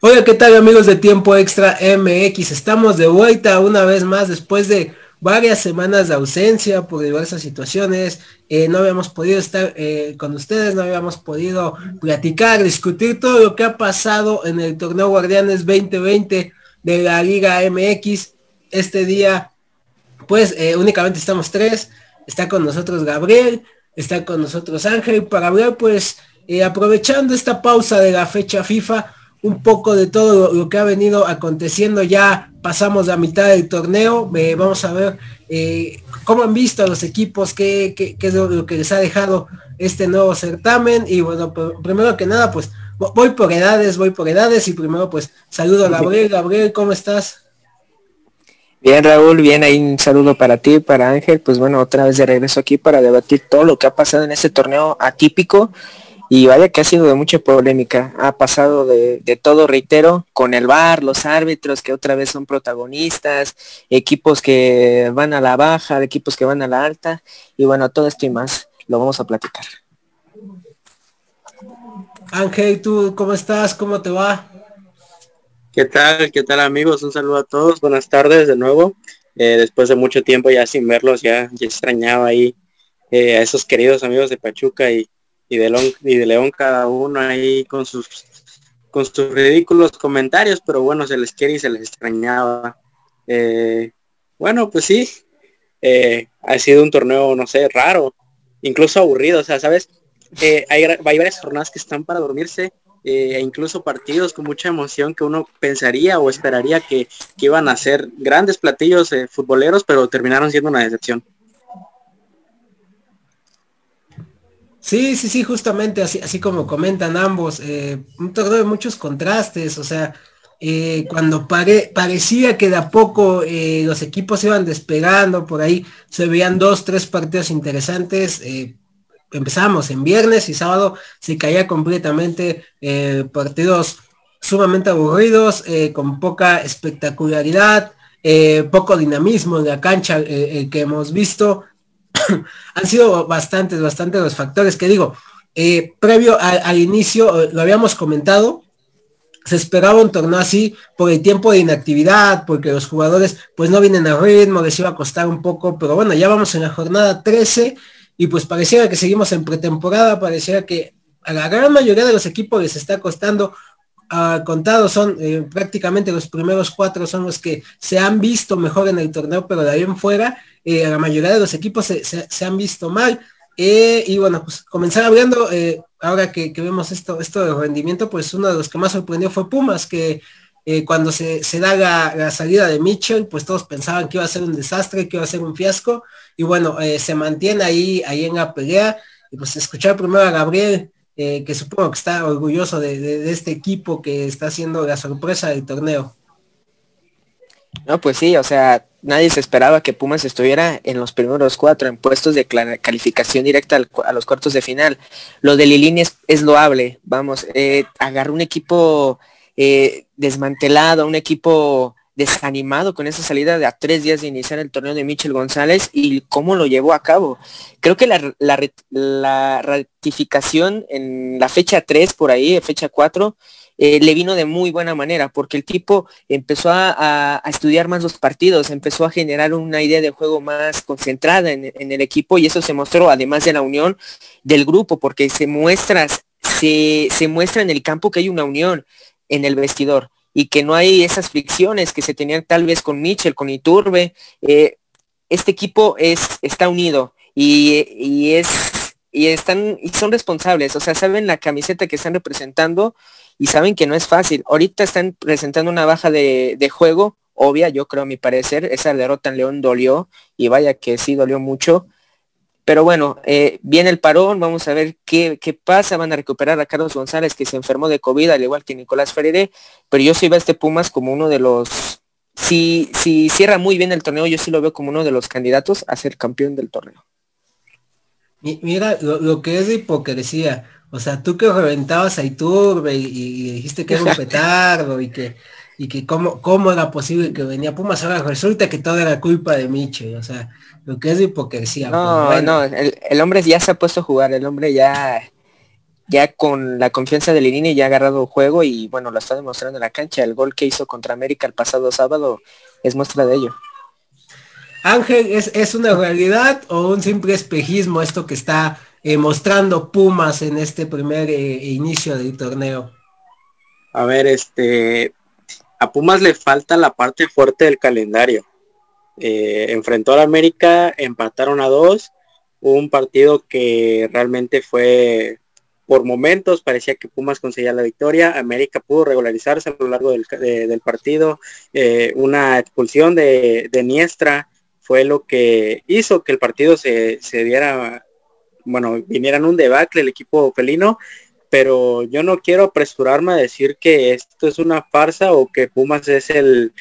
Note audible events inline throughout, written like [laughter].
Hola, ¿qué tal amigos de Tiempo Extra MX? Estamos de vuelta una vez más después de varias semanas de ausencia por diversas situaciones. Eh, no habíamos podido estar eh, con ustedes, no habíamos podido platicar, discutir todo lo que ha pasado en el torneo Guardianes 2020 de la Liga MX. Este día, pues eh, únicamente estamos tres. Está con nosotros Gabriel, está con nosotros Ángel, para hablar pues aprovechando esta pausa de la fecha FIFA un poco de todo lo, que ha venido aconteciendo. Ya pasamos la mitad del torneo. Eh, vamos a ver eh, cómo han visto a los equipos, qué, es lo, que les ha dejado este nuevo certamen. Y bueno, primero que nada, pues voy por edades, voy por edades. Y primero pues saludo a Gabriel. Gabriel, ¿cómo estás? Bien, Raúl, bien, ahí un saludo para ti, para Ángel. Pues bueno, otra vez de regreso aquí para debatir todo lo que ha pasado en este torneo atípico y vaya que ha sido de mucha polémica. Ha pasado de, todo, reitero, con el VAR, los árbitros que otra vez son protagonistas, equipos que van a la baja, equipos que van a la alta. Y bueno, todo esto y más lo vamos a platicar. Ángel, ¿tú cómo estás? ¿Cómo te va? ¿Qué tal? ¿Qué tal amigos? Un saludo a todos. Buenas tardes de nuevo. Eh, después de mucho tiempo ya sin verlos, ya, ya extrañaba ahí eh, a esos queridos amigos de Pachuca y, y de, León, y de León cada uno ahí con sus con sus ridículos comentarios, pero bueno, se les quiere y se les extrañaba. Eh, bueno, pues sí, eh, ha sido un torneo, no sé, raro, incluso aburrido, o sea, ¿sabes? Eh, hay, hay, varias jornadas que están para dormirse, e incluso partidos con mucha emoción que uno pensaría o esperaría que, que iban a ser grandes platillos futboleros, pero terminaron siendo una decepción. Sí, sí, sí, justamente así, así como comentan ambos, eh, un torneo de muchos contrastes, o sea, eh, cuando parecía que de a poco eh, los equipos iban despegando, por ahí se veían dos, tres partidos interesantes, empezamos en viernes y sábado se caía completamente partidos sumamente aburridos, con poca espectacularidad, poco dinamismo en la cancha que hemos visto, [laughs] han sido bastantes, bastantes los factores que digo, eh, previo al inicio, eh, lo habíamos comentado, se esperaba un torneo así por el tiempo de inactividad, porque los jugadores pues no vienen a ritmo, les iba a costar un poco, pero bueno, ya vamos en la jornada 13 y pues pareciera que seguimos en pretemporada, pareciera que a la gran mayoría de los equipos les está costando uh, son eh, prácticamente los primeros cuatro son los que se han visto mejor en el torneo, pero de ahí en fuera eh, la mayoría de los equipos se, han visto mal. Eh, y bueno, pues comenzar hablando, ahora que, vemos esto, esto de rendimiento, pues uno de los que más sorprendió fue Pumas, que cuando se, da la, salida de Mitchell, pues todos pensaban que iba a ser un desastre, que iba a ser un fiasco, y bueno, se mantiene ahí, ahí en la pelea, y pues escuchar primero a Gabriel, que supongo que está orgulloso de este equipo que está haciendo la sorpresa del torneo. No, pues sí, o sea, nadie se esperaba que Pumas estuviera en los primeros cuatro, en puestos de calificación directa a los cuartos de final. Lo de Lilini es, loable, vamos, eh, agarró un equipo eh, desmantelado, un equipo desanimado con esa salida de a tres días de iniciar el torneo de Michel González y cómo lo llevó a cabo. Creo que la, la ratificación en la fecha 3 por ahí, fecha 4, eh, le vino de muy buena manera, porque el tipo empezó a, estudiar más los partidos, empezó a generar una idea de juego más concentrada en, el equipo y eso se mostró, además de la unión del grupo, porque se muestra, se, muestra en el campo que hay una unión en el vestidor y que no hay esas fricciones que se tenían tal vez con Mitchell, con Iturbe. Eh, este equipo es, está unido y, y es y están son responsables, o sea, saben la camiseta que están representando y saben que no es fácil. Ahorita están presentando una baja de, juego, obvia, yo creo a mi parecer, esa derrota en León dolió y vaya que sí dolió mucho. Pero bueno, eh, viene el parón, vamos a ver qué, qué, pasa, van a recuperar a Carlos González que se enfermó de COVID, al igual que Nicolás Ferreira, pero yo sí veo a este Pumas como uno de los, si, si cierra muy bien el torneo, yo sí lo veo como uno de los candidatos a ser campeón del torneo. Mira, lo, que es de hipocresía. O sea, tú que reventabas a Iturbe y, dijiste que era un [laughs] petardo y que, y que cómo, cómo era posible que venía Pumas, ahora resulta que todo era culpa de Miche, o sea, lo que es de hipocresía. No, pues, no, el, hombre ya se ha puesto a jugar, el hombre ya ya con la confianza de Lilini ya ha agarrado juego y bueno, lo está demostrando en la cancha. El gol que hizo contra América el pasado sábado es muestra de ello. Ángel, ¿es, una realidad o un simple espejismo esto que está eh, mostrando Pumas en este primer eh, inicio del torneo? A ver, este, a Pumas le falta la parte fuerte del calendario. Eh, enfrentó a América, empataron a dos, un partido que realmente fue por momentos parecía que Pumas conseguía la victoria, América pudo regularizarse a lo largo del, partido, eh, una expulsión de, de, Niestra fue lo que hizo que el partido se, se diera, bueno, viniera en un debacle el equipo felino, pero yo no quiero apresurarme a decir que esto es una farsa o que Pumas es el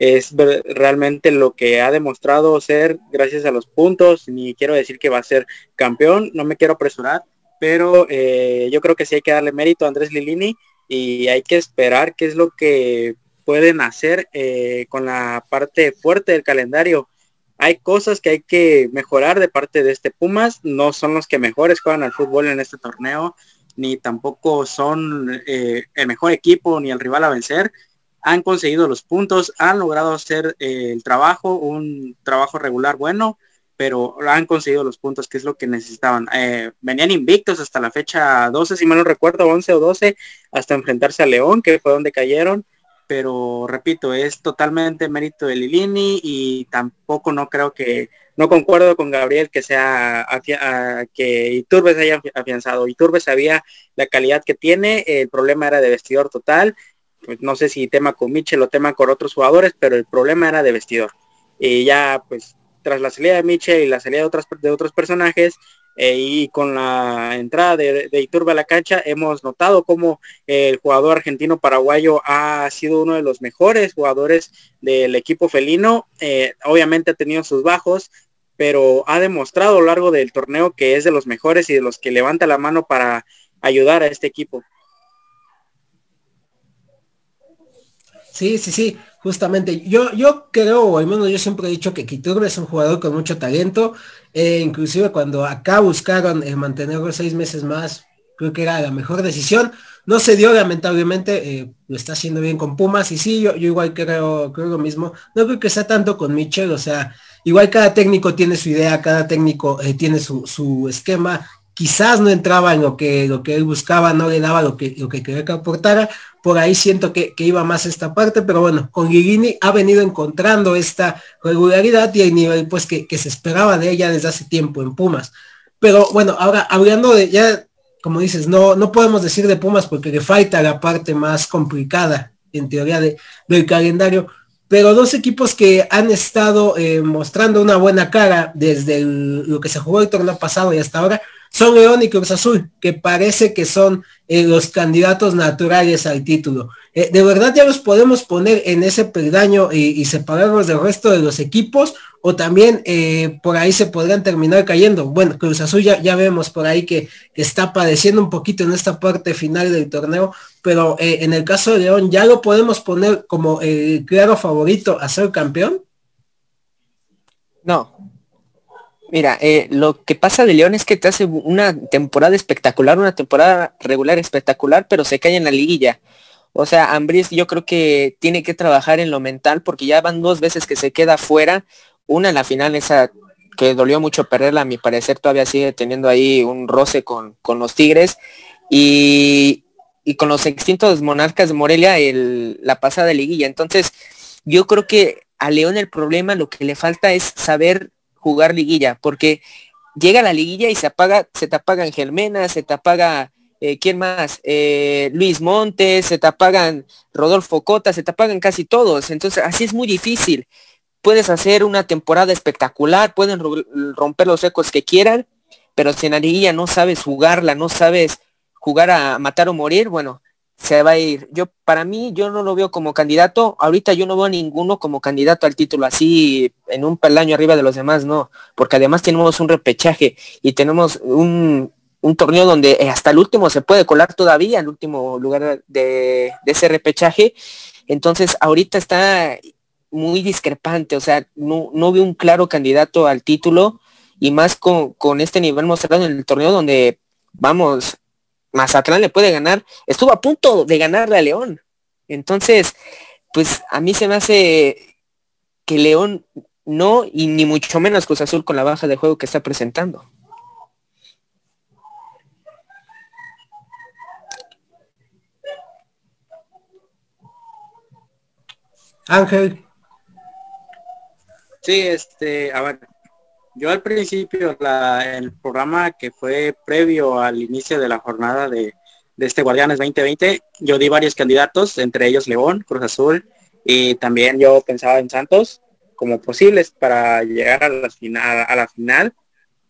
es realmente lo que ha demostrado ser gracias a los puntos, ni quiero decir que va a ser campeón, no me quiero apresurar, pero eh, yo creo que sí hay que darle mérito a Andrés Lilini y hay que esperar qué es lo que pueden hacer eh, con la parte fuerte del calendario. Hay cosas que hay que mejorar de parte de este Pumas, no son los que mejores juegan al fútbol en este torneo, ni tampoco son eh, el mejor equipo ni el rival a vencer. Han conseguido los puntos, han logrado hacer el trabajo, un trabajo regular bueno, pero han conseguido los puntos, que es lo que necesitaban. Eh, venían invictos hasta la fecha 12, si mal no recuerdo, 11 o 12, hasta enfrentarse a León, que fue donde cayeron. Pero repito, es totalmente mérito de Lilini y tampoco no creo que, no concuerdo con Gabriel que sea que Iturbe se haya afianzado. Iturbe sabía la calidad que tiene, el problema era de vestidor total. Pues no sé si tema con Michel o tema con otros jugadores, pero el problema era de vestidor. Y ya pues tras la salida de Michel y la salida de, otras, de otros personajes, eh, y con la entrada de, de, Iturbe a la cancha hemos notado cómo el jugador argentino paraguayo ha sido uno de los mejores jugadores del equipo felino. Eh, obviamente ha tenido sus bajos, pero ha demostrado a lo largo del torneo que es de los mejores y de los que levanta la mano para ayudar a este equipo. Sí, sí, sí. Justamente, yo, yo creo, o al menos yo siempre he dicho que Quiturbe es un jugador con mucho talento, eh, inclusive cuando acá buscaron eh, mantenerlo seis meses más, creo que era la mejor decisión. No se dio, lamentablemente, eh, lo está haciendo bien con Pumas, y sí, yo, yo igual creo, creo lo mismo. No creo que sea tanto con Michel, o sea, igual cada técnico tiene su idea, cada técnico tiene su, su esquema, quizás no entraba en lo que, lo que él buscaba, no le daba lo que, lo que quería que aportara. Por ahí siento que, iba más esta parte, pero bueno, con Guigini ha venido encontrando esta regularidad y el nivel pues que, se esperaba de ella desde hace tiempo en Pumas. Pero bueno, ahora hablando de ya, como dices, no, no podemos decir de Pumas porque le falta la parte más complicada en teoría de, del calendario, pero dos equipos que han estado eh, mostrando una buena cara desde lo que se jugó el torneo pasado y hasta ahora son León y Cruz Azul, que parece que son eh, los candidatos naturales al título. Eh, ¿De verdad ya los podemos poner en ese peldaño y, separarlos del resto de los equipos? ¿O también eh, por ahí se podrían terminar cayendo? Bueno, Cruz Azul ya, ya vemos por ahí que, está padeciendo un poquito en esta parte final del torneo, pero en el caso de León, ¿ya lo podemos poner como el claro favorito a ser campeón? No, Mira, eh, lo que pasa de León es que te hace una temporada espectacular, una temporada regular espectacular, pero se cae en la liguilla. O sea, Ambris yo creo que tiene que trabajar en lo mental porque ya van dos veces que se queda fuera. Una en la final esa que dolió mucho perderla, a mi parecer todavía sigue teniendo ahí un roce con, con los Tigres. Y, y, con los extintos monarcas de Morelia el, la pasada liguilla. Entonces, yo creo que a León el problema lo que le falta es saber jugar liguilla, porque llega la liguilla y se apaga, se te apagan Germena, se te apaga, eh, ¿quién más? Eh, Luis Montes, se te apagan Rodolfo Cota, se te apagan casi todos. Entonces, así es muy difícil. Puedes hacer una temporada espectacular, pueden romper los récords que quieran, pero si en la liguilla no sabes jugarla, no sabes jugar a matar o morir, bueno, se va a ir. Yo, para mí, yo no lo veo como candidato. Ahorita yo no veo a ninguno como candidato al título, así en un peldaño arriba de los demás, no. Porque además tenemos un repechaje y tenemos un, torneo donde hasta el último se puede colar todavía, el último lugar de, ese repechaje. Entonces, ahorita está muy discrepante, o sea, no, no veo un claro candidato al título y más con, con este nivel mostrado en el torneo donde, vamos, Mazatlán le puede ganar, estuvo a punto de ganarle a León. Entonces, pues a mí se me hace que León no, y ni mucho menos Cruz Azul con la baja de juego que está presentando. Ángel. Sí, este, a ver, yo al principio, la, el programa que fue previo al inicio de la jornada de, este Guardianes 2020, yo di varios candidatos, entre ellos León, Cruz Azul, y también yo pensaba en Santos como posibles para llegar a la final, a la final,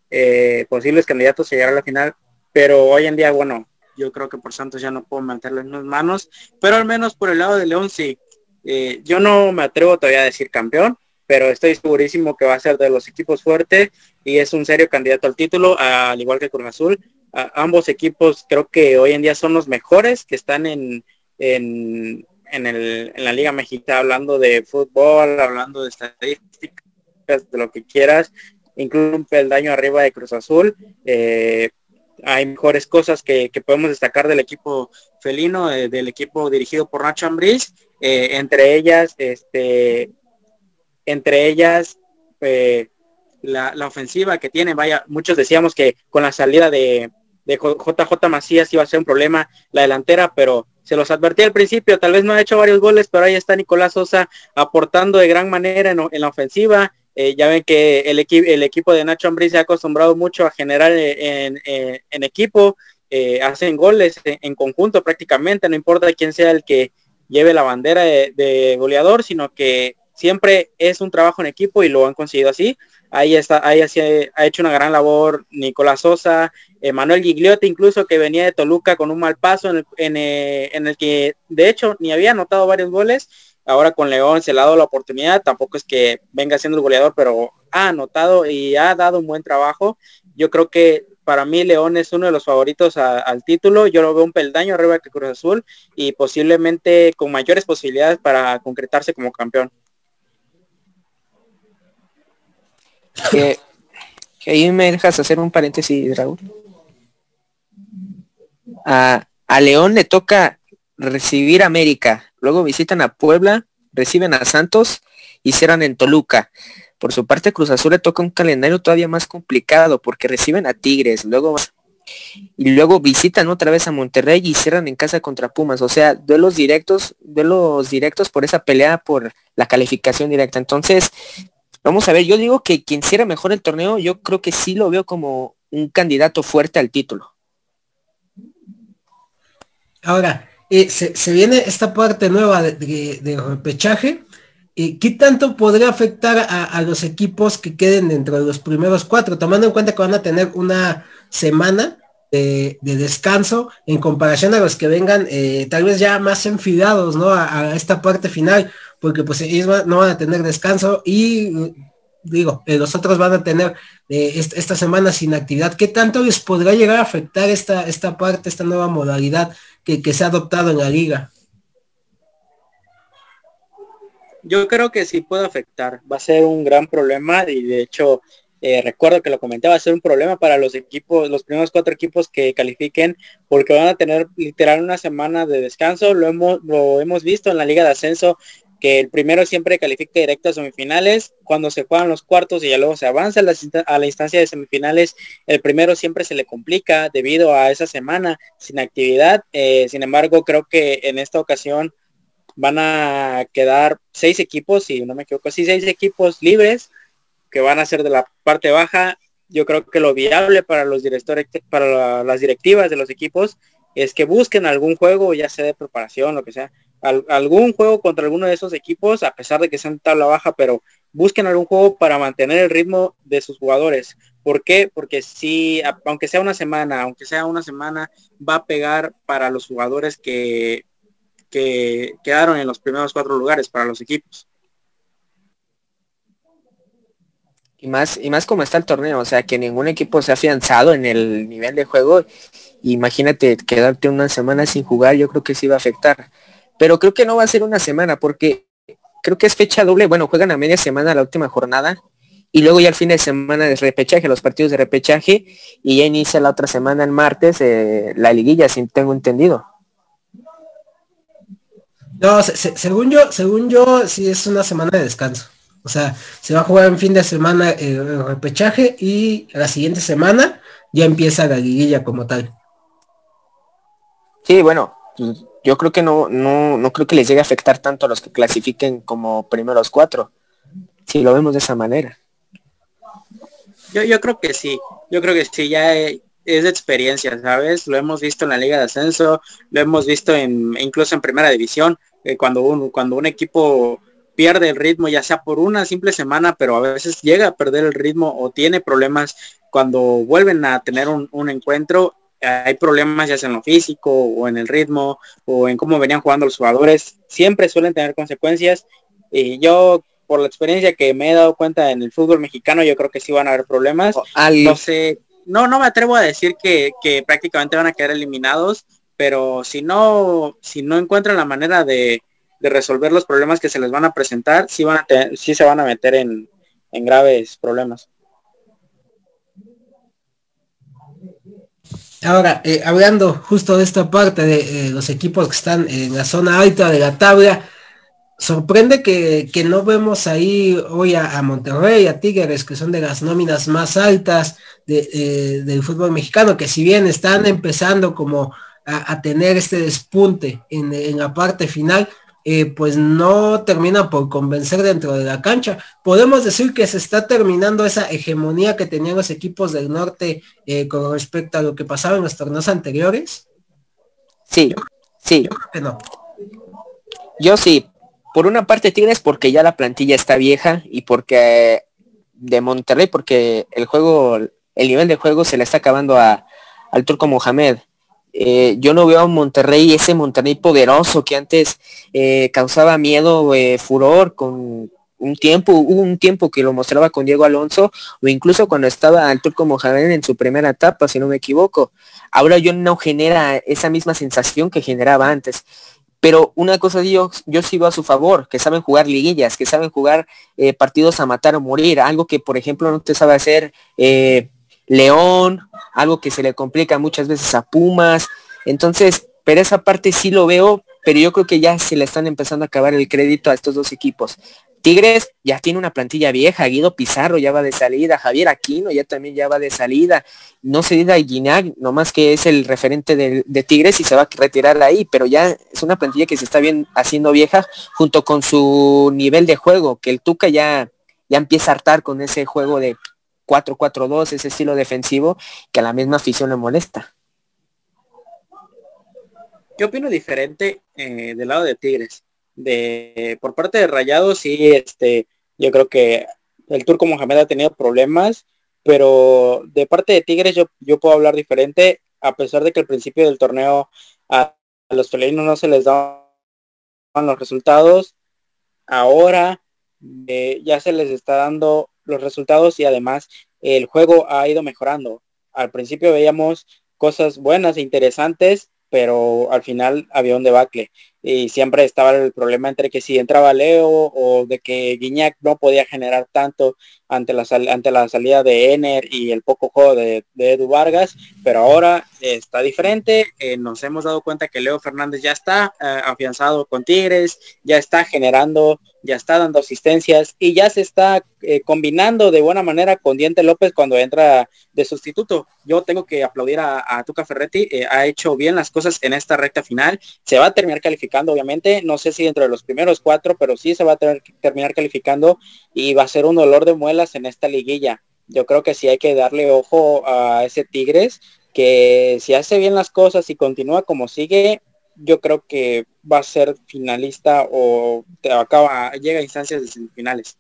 eh, posibles candidatos a llegar a la final, pero hoy en día, bueno, yo creo que por Santos ya no puedo meterlo en las manos, pero al menos por el lado de León sí, eh, yo no me atrevo todavía a decir campeón, pero estoy segurísimo que va a ser de los equipos fuertes y es un serio candidato al título, al igual que Cruz Azul. ambos equipos creo que hoy en día son los mejores que están en, en, en, la Liga Mexicana, hablando de fútbol, hablando de estadísticas, de lo que quieras, incluso un peldaño arriba de Cruz Azul. Eh, hay mejores cosas que, podemos destacar del equipo felino, eh, del equipo dirigido por Nacho Ambriz eh, entre ellas, este, entre ellas, eh, la, ofensiva que tiene, vaya, muchos decíamos que con la salida de, de JJ Macías iba a ser un problema la delantera, pero se los advertí al principio, tal vez no ha hecho varios goles, pero ahí está Nicolás Sosa aportando de gran manera en, la ofensiva. Eh, ya ven que el, el equipo de Nacho Ambriz se ha acostumbrado mucho a generar en, equipo, hacen goles en, conjunto prácticamente, no importa quién sea el que lleve la bandera de, goleador, sino que siempre es un trabajo en equipo y lo han conseguido así. Ahí está, ahí ha hecho una gran labor Nicolás Sosa, Manuel Gigliotti incluso que venía de Toluca con un mal paso en el, eh, en, el, que de hecho ni había anotado varios goles. Ahora con León se le ha dado la oportunidad, tampoco es que venga siendo el goleador, pero ha anotado y ha dado un buen trabajo. Yo creo que para mí León es uno de los favoritos al título. Yo lo veo un peldaño arriba que Cruz Azul y posiblemente con mayores posibilidades para concretarse como campeón. Que, ahí me dejas hacer un paréntesis, Raúl. A, a León le toca recibir América, luego visitan a Puebla, reciben a Santos y cierran en Toluca. Por su parte, Cruz Azul le toca un calendario todavía más complicado porque reciben a Tigres, luego y luego visitan otra vez a Monterrey y cierran en casa contra Pumas. O sea, duelos directos, duelos directos por esa pelea por la calificación directa. Entonces, vamos a ver, yo digo que quien cierra mejor el torneo, yo creo que sí lo veo como un candidato fuerte al título. Ahora, eh, se, viene esta parte nueva de, repechaje ¿qué tanto podría afectar a, los equipos que queden dentro de los primeros cuatro? Tomando en cuenta que van a tener una semana de, descanso en comparación a los que vengan eh, tal vez ya más enfilados ¿no? A, esta parte final, porque pues ellos no van a tener descanso y digo, eh, los otros van a tener eh, esta, semana sin actividad. ¿Qué tanto les podrá llegar a afectar esta, esta parte, esta nueva modalidad que, que se ha adoptado en la liga? yo creo que sí puede afectar. Va a ser un gran problema y de hecho eh, recuerdo que lo comenté, va a ser un problema para los equipos, los primeros cuatro equipos que califiquen, porque van a tener literal una semana de descanso. Lo hemos, lo hemos visto en la Liga de Ascenso, que el primero siempre califica directo a semifinales. Cuando se juegan los cuartos y ya luego se avanza a la, instancia de semifinales, el primero siempre se le complica debido a esa semana sin actividad. Eh, sin embargo, creo que en esta ocasión van a quedar seis equipos, si no me equivoco, sí, seis equipos libres que van a ser de la parte baja. Yo creo que lo viable para los directores, para las directivas de los equipos, es que busquen algún juego, ya sea de preparación, lo que sea, algún juego contra alguno de esos equipos, a pesar de que sean tabla baja, pero busquen algún juego para mantener el ritmo de sus jugadores. ¿Por qué? Porque si, aunque sea una semana, aunque sea una semana, va a pegar para los jugadores que que quedaron en los primeros cuatro lugares para los equipos. Y más, y más como está el torneo, o sea, que ningún equipo se ha afianzado en el nivel de juego. Imagínate quedarte una semana sin jugar, yo creo que sí va a afectar. Pero creo que no va a ser una semana, porque creo que es fecha doble. Bueno, juegan a media semana la última jornada y luego ya el fin de semana de repechaje, los partidos de repechaje, y ya inicia la otra semana el martes eh, la liguilla, si tengo entendido. No, según yo, según yo, sí es una semana de descanso. O sea, se va a jugar en fin de semana eh, el repechaje y la siguiente semana ya empieza la liguilla como tal. Sí, bueno, yo creo que no, no, no creo que les llegue a afectar tanto a los que clasifiquen como primeros cuatro, si lo vemos de esa manera. Yo, yo creo que sí, yo creo que sí, ya es experiencia, ¿sabes? Lo hemos visto en la Liga de Ascenso, lo hemos visto en incluso en Primera División, eh, cuando, un, cuando un equipo pierde el ritmo, ya sea por una simple semana, pero a veces llega a perder el ritmo o tiene problemas cuando vuelven a tener un encuentro, hay problemas ya sea en lo físico o en el ritmo o en cómo venían jugando los jugadores, siempre suelen tener consecuencias. Y yo por la experiencia que me he dado cuenta en el fútbol mexicano, yo creo que sí van a haber problemas. No sé, no, no me atrevo a decir que, prácticamente van a quedar eliminados, pero si no, si no encuentran la manera de, resolver los problemas que se les van a presentar, sí, van a sí se van a meter en, graves problemas. Ahora, eh, hablando justo de esta parte de eh, los equipos que están en la zona alta de la tabla, sorprende que, no vemos ahí hoy a, Monterrey, a Tigres, que son de las nóminas más altas de, del fútbol mexicano, que si bien están empezando como a, tener este despunte en, la parte final, eh, pues no termina por convencer dentro de la cancha. Podemos decir que se está terminando esa hegemonía que tenían los equipos del norte eh, con respecto a lo que pasaba en los torneos anteriores. Sí, sí. Yo creo que no. Yo sí, por una parte Tigres porque ya la plantilla está vieja y porque de Monterrey porque el juego, el nivel de juego se le está acabando a, al turco Mohamed. Eh, yo no veo a Monterrey, ese Monterrey poderoso que antes eh, causaba miedo, eh, furor con un tiempo, hubo un tiempo que lo mostraba con Diego Alonso o incluso cuando estaba el turco Mohamed en su primera etapa, si no me equivoco. Ahora yo no genera esa misma sensación que generaba antes. Pero una cosa yo, yo sigo a su favor, que saben jugar liguillas, que saben jugar partidos a matar o morir, algo que por ejemplo no te sabe hacer León, algo que se le complica muchas veces a Pumas. Entonces, pero esa parte sí lo veo, pero yo creo que ya se le están empezando a acabar el crédito a estos dos equipos. Tigres ya tiene una plantilla vieja, Guido Pizarro ya va de salida, Javier Aquino ya también ya va de salida, no se diga Guiñac, nomás que es el referente de, Tigres y se va a retirar ahí, pero ya es una plantilla que se está bien haciendo vieja junto con su nivel de juego, que el Tuca ya, ya empieza a hartar con ese juego de 4-4-2, ese estilo defensivo, que a la misma afición le molesta. Yo opino diferente eh, del lado de Tigres de por parte de Rayados sí este yo creo que el turco Mohamed ha tenido problemas pero de parte de Tigres yo, yo puedo hablar diferente a pesar de que al principio del torneo a, los felinos no se les daban los resultados ahora eh, ya se les está dando los resultados y además el juego ha ido mejorando. Al principio veíamos cosas buenas e interesantes pero al final había un debacle y siempre estaba el problema entre que si entraba Leo o de que Guiñac no podía generar tanto ante la, ante la salida de Ener y el poco juego de, Edu Vargas, pero ahora está diferente, eh, nos hemos dado cuenta que Leo Fernández ya está eh, afianzado con Tigres, ya está generando, ya está dando asistencias y ya se está eh, combinando de buena manera con Diente López cuando entra de sustituto. Yo tengo que aplaudir a, a Tuca Ferretti, ha hecho bien las cosas en esta recta final, se va a terminar calificando obviamente, no sé si dentro de los primeros cuatro, pero sí se va a que terminar calificando y va a ser un dolor de muela en esta liguilla. Yo creo que sí hay que darle ojo a ese Tigres, que si hace bien las cosas y continúa como sigue, yo creo que va a ser finalista o te acaba, llega a instancias de semifinales.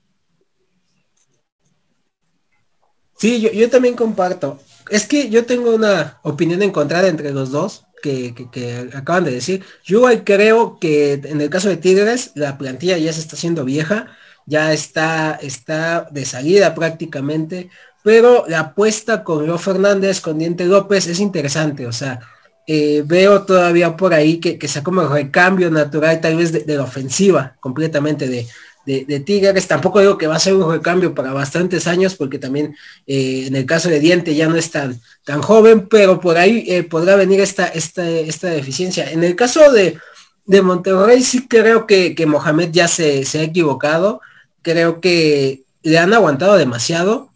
Sí, yo, también comparto. Es que yo tengo una opinión encontrada entre los dos que, que, acaban de decir. Yo creo que en el caso de Tigres, la plantilla ya se está haciendo vieja ya está, está de salida prácticamente, pero la apuesta con Leo Fernández, con Diente López es interesante, o sea, eh, veo todavía por ahí que, que sea como recambio natural tal vez de, la ofensiva completamente de, de, Tigres. Tampoco digo que va a ser un recambio para bastantes años, porque también eh, en el caso de Diente ya no es tan, tan joven, pero por ahí eh, podrá venir esta, esta, esta deficiencia. En el caso de, de Monterrey sí creo que, que Mohamed ya se, se ha equivocado. Creo que le han aguantado demasiado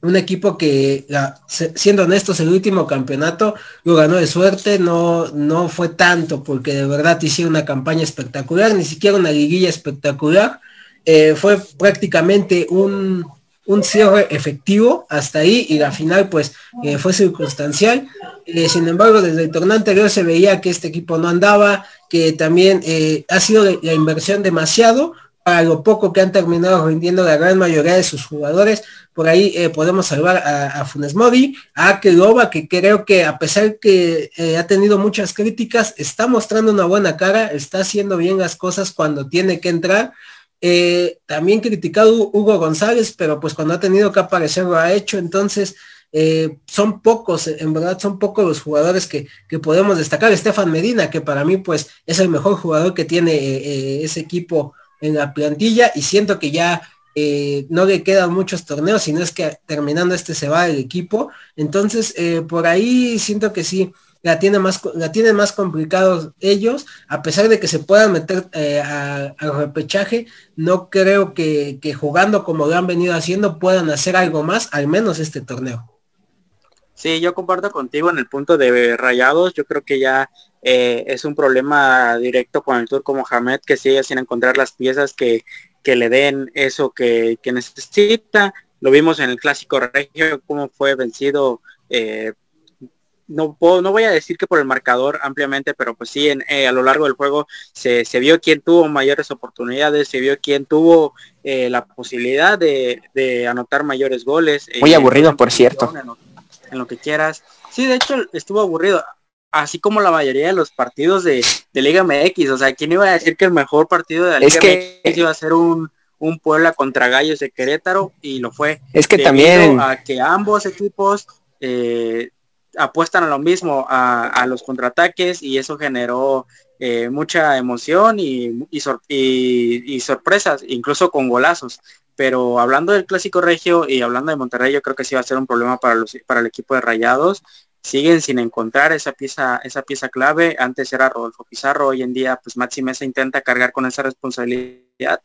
un equipo que, siendo honestos, el último campeonato lo ganó de suerte, no, no fue tanto porque de verdad hicieron una campaña espectacular, ni siquiera una liguilla espectacular, eh, fue prácticamente un, un, cierre efectivo hasta ahí y la final pues eh, fue circunstancial. Eh, sin embargo, desde el torneo anterior se veía que este equipo no andaba, que también ha sido la inversión demasiado, para lo poco que han terminado rindiendo la gran mayoría de sus jugadores. Por ahí eh, podemos salvar a, Funes Mori, a Keloba, que creo que a pesar que eh, ha tenido muchas críticas, está mostrando una buena cara, está haciendo bien las cosas cuando tiene que entrar. Eh, también criticado Hugo González, pero pues cuando ha tenido que aparecer lo ha hecho. Entonces, son pocos, en verdad son pocos los jugadores que, que, podemos destacar. Estefan Medina, que para mí pues es el mejor jugador que tiene ese equipo en la plantilla y siento que ya eh, no le quedan muchos torneos, sino es que terminando este se va el equipo. Entonces, eh, por ahí siento que sí, la tiene más, la tienen más complicado ellos, a pesar de que se puedan meter eh, al repechaje, no creo que, que jugando como lo han venido haciendo puedan hacer algo más, al menos este torneo. Sí, yo comparto contigo en el punto de rayados. Yo creo que ya eh, es un problema directo con el turco Mohamed que sigue sin encontrar las piezas que, que le den eso que, que, necesita. Lo vimos en el clásico regio, cómo fue vencido. Eh, no, puedo, no voy a decir que por el marcador ampliamente, pero pues sí, en, eh, a lo largo del juego se, se, vio quién tuvo mayores oportunidades, se vio quién tuvo la posibilidad de, de, anotar mayores goles. Muy aburrido, por cierto en lo que quieras. Sí, de hecho estuvo aburrido, así como la mayoría de los partidos de, Liga MX. O sea, ¿quién iba a decir que el mejor partido de la Liga MX iba a ser un, un Puebla contra Gallos de Querétaro? Y lo fue. Es que también... A que ambos equipos eh, apuestan a lo mismo, a, los contraataques, y eso generó eh, mucha emoción y, y, sorpresas, incluso con golazos. Pero hablando del clásico regio y hablando de Monterrey, yo creo que sí va a ser un problema para, los, para el equipo de Rayados. Siguen sin encontrar esa pieza, esa pieza clave. Antes era Rodolfo Pizarro, hoy en día pues Maxi Mesa intenta cargar con esa responsabilidad,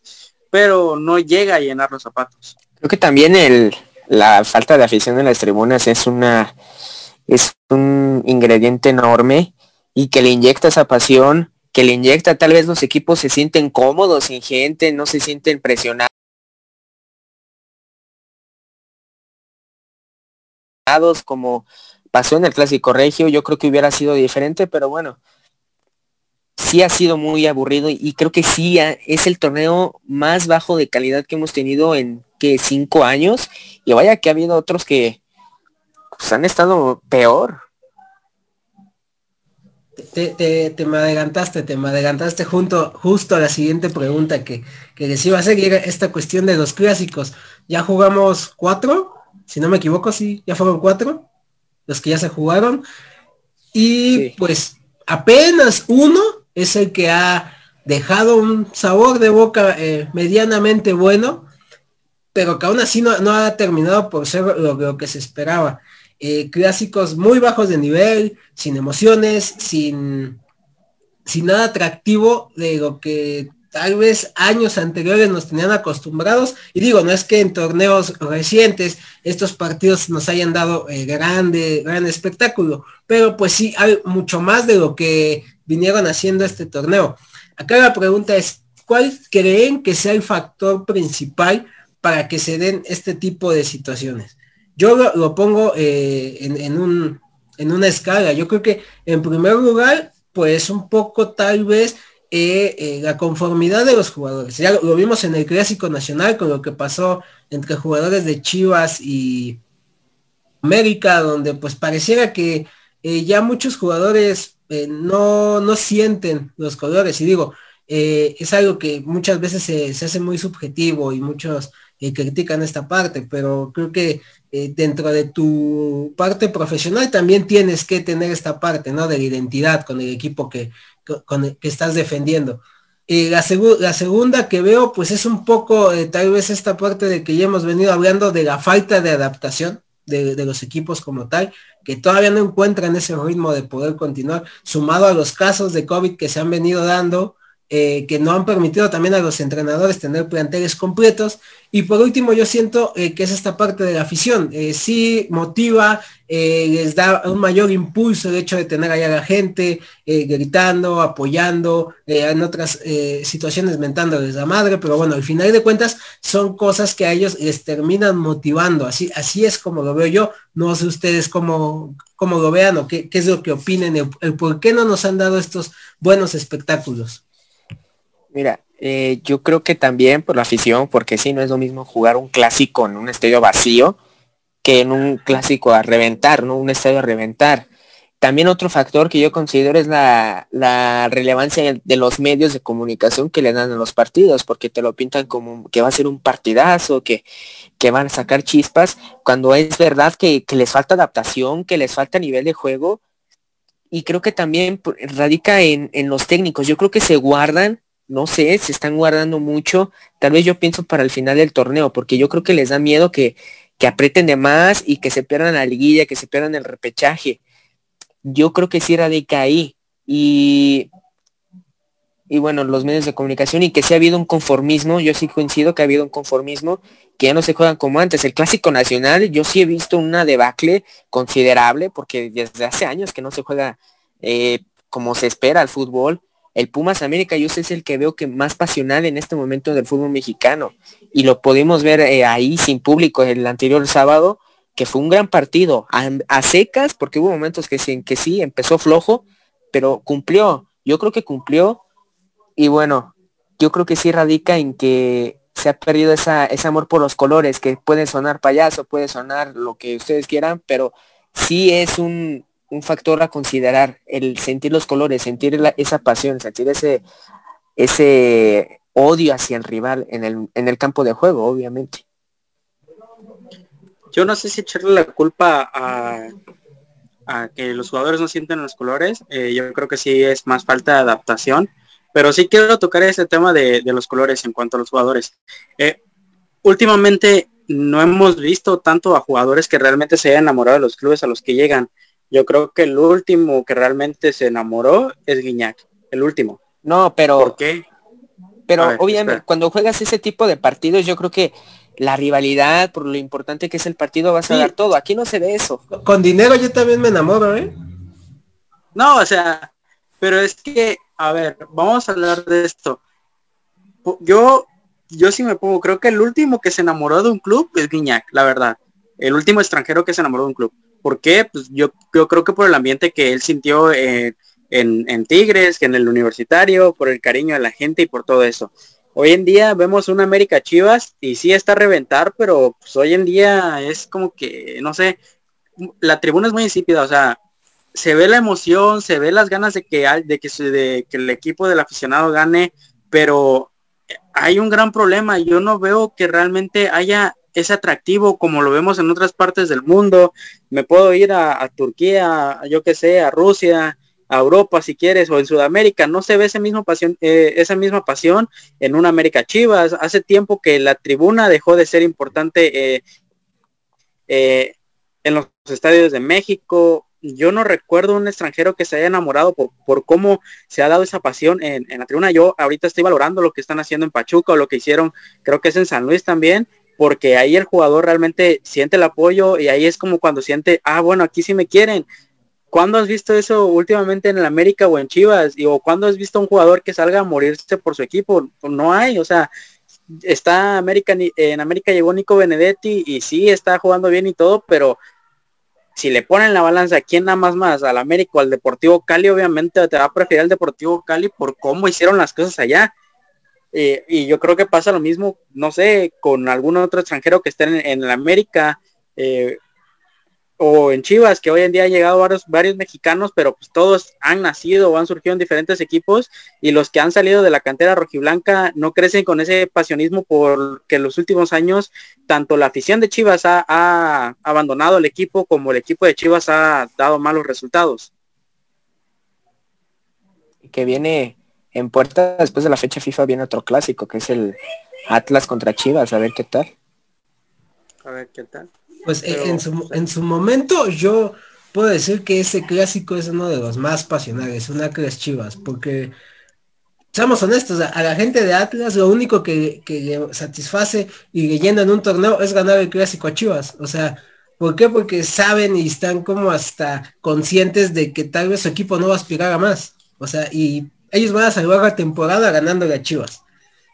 pero no llega a llenar los zapatos. Creo que también el, la falta de afición en las tribunas es una es un ingrediente enorme y que le inyecta esa pasión, que le inyecta tal vez los equipos se sienten cómodos sin gente, no se sienten presionados como pasó en el Clásico Regio, yo creo que hubiera sido diferente, pero bueno, sí ha sido muy aburrido y creo que sí es el torneo más bajo de calidad que hemos tenido en que cinco años y vaya que ha habido otros que pues, han estado peor. Te, me adelantaste, te me adelantaste junto, justo a la siguiente pregunta que, que les iba a seguir esta cuestión de los clásicos. Ya jugamos cuatro, si no me equivoco, sí, ya fueron cuatro los que ya se jugaron. Y pues apenas uno es el que ha dejado un sabor de boca eh, medianamente bueno, pero que aún así no, ha terminado por ser lo, que se esperaba. Eh, clásicos muy bajos de nivel, sin emociones, sin, sin nada atractivo de lo que tal vez años anteriores nos tenían acostumbrados. Y digo, no es que en torneos recientes estos partidos nos hayan dado eh, grande, gran espectáculo, pero pues sí hay mucho más de lo que vinieron haciendo este torneo. Acá la pregunta es, ¿cuál creen que sea el factor principal para que se den este tipo de situaciones? Yo lo, pongo eh, en, un, en una escala. Yo creo que en primer lugar, pues un poco tal vez eh, eh, la conformidad de los jugadores. Ya lo, vimos en el Clásico Nacional con lo que pasó entre jugadores de Chivas y América, donde pues pareciera que eh, ya muchos jugadores no, no sienten los colores. Y digo, es algo que muchas veces se, se hace muy subjetivo y muchos critican esta parte, pero creo que dentro de tu parte profesional también tienes que tener esta parte, ¿no? De la identidad con el equipo que, con que estás defendiendo. Eh, la, la, segunda que veo, pues es un poco eh, tal vez esta parte de que ya hemos venido hablando de la falta de adaptación de, de, los equipos como tal, que todavía no encuentran ese ritmo de poder continuar, sumado a los casos de COVID que se han venido dando, eh, que no han permitido también a los entrenadores tener planteles completos. Y por último, yo siento eh, que es esta parte de la afición. Eh, sí motiva, les da un mayor impulso el hecho de tener allá a la gente gritando, apoyando, en otras situaciones mentándoles la madre, pero bueno, al final de cuentas son cosas que a ellos les terminan motivando. Así, así es como lo veo yo. No sé ustedes cómo, cómo lo vean o qué, qué es lo que opinen, el por qué no nos han dado estos buenos espectáculos. Mira, eh, yo creo que también por la afición, porque sí, no es lo mismo jugar un clásico en un estadio vacío que en un clásico a reventar, ¿no? Un estadio a reventar. También otro factor que yo considero es la, relevancia de los medios de comunicación que le dan a los partidos, porque te lo pintan como que va a ser un partidazo, que, que van a sacar chispas, cuando es verdad que, les falta adaptación, que les falta nivel de juego, y creo que también radica en, en los técnicos. Yo creo que se guardan no sé, se están guardando mucho. Tal vez yo pienso para el final del torneo, porque yo creo que les da miedo que, que aprieten de más y que se pierdan la liguilla, que se pierdan el repechaje. Yo creo que sí radica ahí. Y, y bueno, los medios de comunicación y que sí ha habido un conformismo, yo sí coincido que ha habido un conformismo, que ya no se juegan como antes. El clásico nacional, yo sí he visto una debacle considerable, porque desde hace años que no se juega eh, como se espera el fútbol el Pumas América yo sé es el que veo que más pasional en este momento del fútbol mexicano. Y lo pudimos ver eh, ahí sin público el anterior sábado que fue un gran partido. A, secas porque hubo momentos que sí, que sí empezó flojo pero cumplió. Yo creo que cumplió. Y bueno yo creo que sí radica en que se ha perdido esa, ese amor por los colores que puede sonar payaso puede sonar lo que ustedes quieran pero sí es un un factor a considerar, el sentir los colores, sentir esa pasión, sentir ese, ese odio hacia el rival en el, en el campo de juego, obviamente. Yo no sé si echarle la culpa a, a que los jugadores no sienten los colores, eh, yo creo que sí es más falta de adaptación, pero sí quiero tocar ese tema de, los colores en cuanto a los jugadores. Eh, últimamente no hemos visto tanto a jugadores que realmente se hayan enamorado de los clubes a los que llegan. Yo creo que el último que realmente se enamoró es Guiñac, el último. No, pero... ¿Por qué? Pero obviamente cuando juegas ese tipo de partidos yo creo que la rivalidad, por lo importante que es el partido, vas a dar todo. Aquí no se ve eso. Con dinero yo también me enamoro, ¿eh? No, o sea, pero es que, a ver, vamos a hablar de esto. Yo, yo sí me pongo, creo que el último que se enamoró de un club es Guiñac, la verdad. El último extranjero que se enamoró de un club. ¿Por qué? Pues yo, yo creo que por el ambiente que él sintió eh, en, en, Tigres, que en el universitario, por el cariño de la gente y por todo eso. Hoy en día vemos una América Chivas y sí está a reventar, pero pues hoy en día es como que, no sé, la tribuna es muy insípida, o sea, se ve la emoción, se ve las ganas de que, de que, de que el equipo del aficionado gane, pero hay un gran problema. Yo no veo que realmente haya es atractivo como lo vemos en otras partes del mundo. Me puedo ir a, Turquía, yo que sé, a Rusia, a Europa si quieres, o en Sudamérica. No se ve esa misma pasión, eh, esa misma pasión en una América Chivas. Hace tiempo que la tribuna dejó de ser importante eh, eh, en los estadios de México. Yo no recuerdo un extranjero que se haya enamorado por, cómo se ha dado esa pasión en, en la tribuna. Yo ahorita estoy valorando lo que están haciendo en Pachuca o lo que hicieron, creo que es en San Luis también, porque ahí el jugador realmente siente el apoyo y ahí es como cuando siente, ah, bueno, aquí sí me quieren. ¿Cuándo has visto eso últimamente en el América o en Chivas? Y, o cuándo has visto a un jugador que salga a morirse por su equipo? No hay, o sea, está América, en América llegó Nico Benedetti y sí está jugando bien y todo, pero si le ponen la balanza, ¿quién nada más más? ¿Al América o al Deportivo Cali? Obviamente te va a preferir al Deportivo Cali por cómo hicieron las cosas allá. Eh, y yo creo que pasa lo mismo, no sé, con algún otro extranjero que esté en, en América eh, o en Chivas, que hoy en día han llegado varios, varios mexicanos, pero pues todos han nacido o han surgido en diferentes equipos y los que han salido de la cantera rojiblanca no crecen con ese pasionismo porque en los últimos años tanto la afición de Chivas ha abandonado el equipo como el equipo de Chivas ha dado malos resultados. Que viene en puerta, después de la fecha FIFA viene otro clásico, que es el Atlas contra Chivas, a ver qué tal. A ver qué tal. Pues eh, en, su, en su momento yo puedo decir que ese clásico es uno de los más pasionales, un Atlas Chivas, porque seamos honestos, a, la gente de Atlas lo único que, que le satisface y le llena en un torneo es ganar el clásico a Chivas. O sea, ¿por qué? Porque saben y están como hasta conscientes de que tal vez su equipo no va a aspirar a más. O sea, y ellos van a salvar la temporada ganándole a Chivas.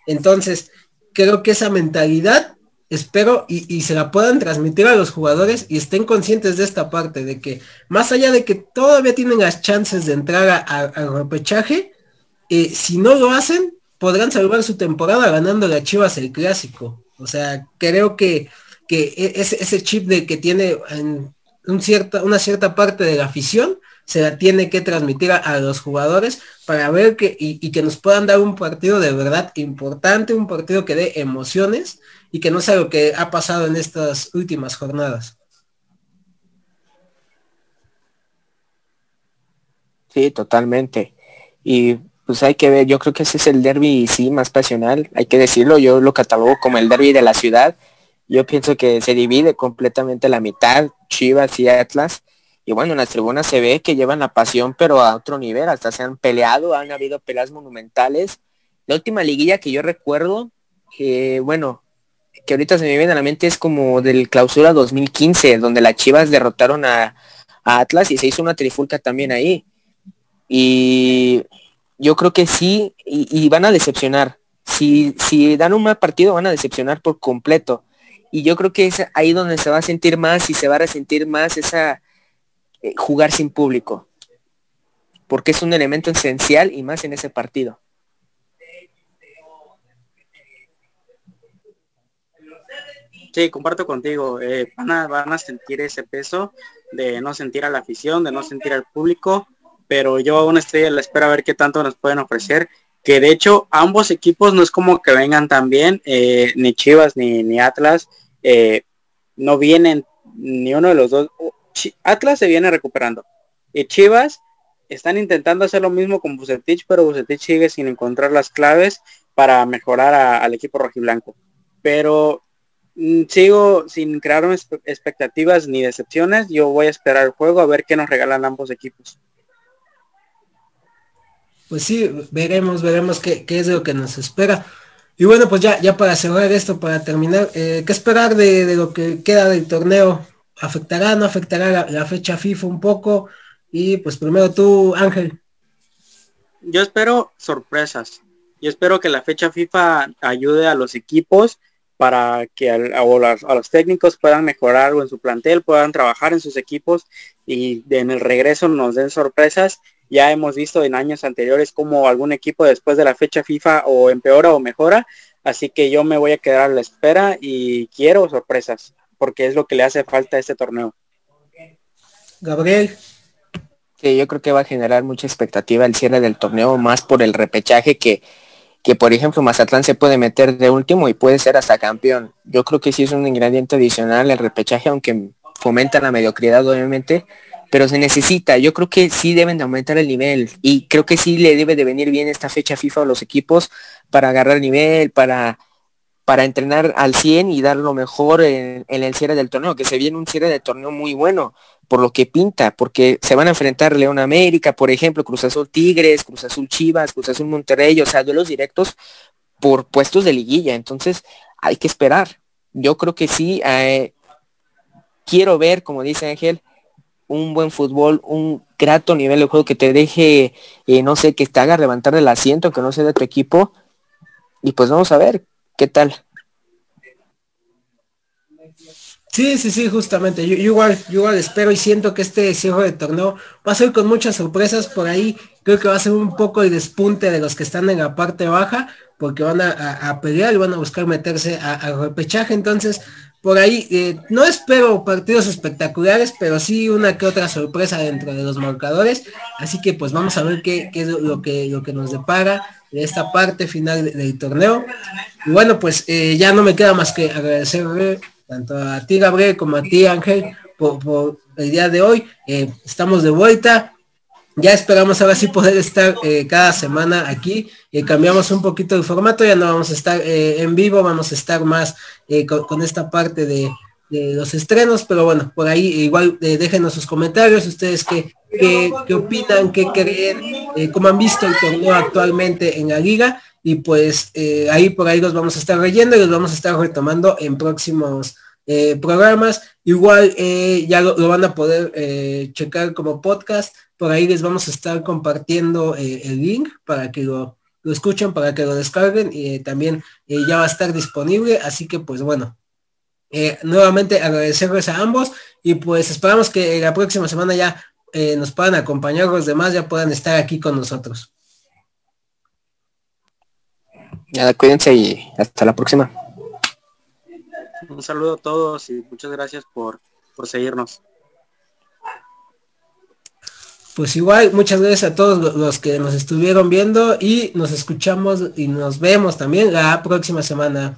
Entonces, creo que esa mentalidad, espero, y, se la puedan transmitir a los jugadores y estén conscientes de esta parte, de que más allá de que todavía tienen las chances de entrar al repechaje, eh, si no lo hacen, podrán salvar su temporada ganándole a Chivas el clásico. O sea, creo que, que e, ese, chip de que tiene una cierta parte de la afición, se la tiene que transmitir a, los jugadores para ver que y, que nos puedan dar un partido de verdad importante, un partido que dé emociones y que no sea lo que ha pasado en estas últimas jornadas. Sí, totalmente. Y pues hay que ver, yo creo que ese es el derby, sí, más pasional, hay que decirlo, yo lo catalogo como el derby de la ciudad. Yo pienso que se divide completamente la mitad, Chivas y Atlas, y bueno, en las tribunas se ve que llevan la pasión, pero a otro nivel, hasta se han peleado, han habido peleas monumentales. La última liguilla que yo recuerdo, que bueno, que ahorita se me viene a la mente es como del clausura 2015, donde las Chivas derrotaron a, Atlas y se hizo una trifulca también ahí. Y yo creo que sí, y, van a decepcionar. Si, si dan un mal partido, van a decepcionar por completo. Y yo creo que es ahí donde se va a sentir más y se va a resentir más esa, eh, jugar sin público, porque es un elemento esencial y más en ese partido. Sí, comparto contigo. Eh, van, a, van a sentir ese peso de no sentir a la afición, de no sentir al público, pero yo aún estoy a la espera a ver qué tanto nos pueden ofrecer. Que de hecho ambos equipos no es como que vengan tan bien, eh, ni Chivas ni, ni Atlas, no vienen ni uno de los dos. Atlas se viene recuperando. Y Chivas están intentando hacer lo mismo con Bucetich, pero Bucetich sigue sin encontrar las claves para mejorar al equipo rojiblanco. Pero mm, sigo sin crear expectativas ni decepciones. Yo voy a esperar el juego a ver qué nos regalan ambos equipos. Pues sí, veremos, veremos qué, es lo que nos espera. Y bueno, pues ya, ya para cerrar esto, para terminar, eh, ¿qué esperar de, de, lo que queda del torneo? Afectará, no afectará la, fecha FIFA un poco. Y pues primero tú, Ángel. Yo espero sorpresas. Yo espero que la fecha FIFA ayude a los equipos para que a, los técnicos puedan mejorar algo en su plantel, puedan trabajar en sus equipos y en el regreso nos den sorpresas. Ya hemos visto en años anteriores como algún equipo después de la fecha FIFA o empeora o mejora. Así que yo me voy a quedar a la espera y quiero sorpresas porque es lo que le hace falta a este torneo. Gabriel. Sí, yo creo que va a generar mucha expectativa el cierre del torneo, más por el repechaje que, que por ejemplo Mazatlán se puede meter de último y puede ser hasta campeón. Yo creo que sí es un ingrediente adicional el repechaje, aunque fomenta la mediocridad obviamente, pero se necesita. Yo creo que sí deben de aumentar el nivel y creo que sí le debe de venir bien esta fecha FIFA a los equipos para agarrar nivel, para para entrenar al 100 y dar lo mejor en, el cierre del torneo, que se viene un cierre de torneo muy bueno, por lo que pinta, porque se van a enfrentar León América, por ejemplo, Cruz Azul Tigres, Cruz Azul Chivas, Cruz Azul Monterrey, o sea, duelos directos por puestos de liguilla, entonces hay que esperar. Yo creo que sí, eh, quiero ver, como dice Ángel, un buen fútbol, un grato nivel de juego que te deje, eh, no sé, que te haga levantar del asiento, que no sea de tu equipo. Y pues vamos a ver ¿Qué tal? Sí, sí, sí, justamente. Yo, igual, yo igual espero y siento que este cierre de torneo va a ser con muchas sorpresas por ahí. Creo que va a ser un poco el despunte de los que están en la parte baja, porque van a, pelear y van a buscar meterse a, repechaje. Entonces, por ahí eh, no espero partidos espectaculares, pero sí una que otra sorpresa dentro de los marcadores. Así que pues vamos a ver qué, es lo que, lo que nos depara de esta parte final del torneo. Y bueno, pues eh, ya no me queda más que agradecer tanto a ti, Gabriel, como a ti, Ángel, por, el día de hoy. Eh, estamos de vuelta. Ya esperamos ahora sí poder estar eh, cada semana aquí. Eh, cambiamos un poquito el formato, ya no vamos a estar eh, en vivo, vamos a estar más con, esta parte de, los estrenos, pero bueno, por ahí igual déjenos sus comentarios, ustedes qué, qué, opinan, qué creen, cómo han visto el torneo actualmente en la liga y pues ahí por ahí los vamos a estar leyendo y los vamos a estar retomando en próximos programas. Igual ya lo, van a poder checar como podcast por ahí les vamos a estar compartiendo eh, el link para que lo, escuchen, para que lo descarguen y eh, también eh, ya va a estar disponible. Así que pues bueno, nuevamente agradecerles a ambos y pues esperamos que la próxima semana ya nos puedan acompañar los demás, ya puedan estar aquí con nosotros. Ya, cuídense y hasta la próxima. Un saludo a todos y muchas gracias por, por seguirnos pues igual, muchas gracias a todos los que nos estuvieron viendo y nos escuchamos y nos vemos también la próxima semana.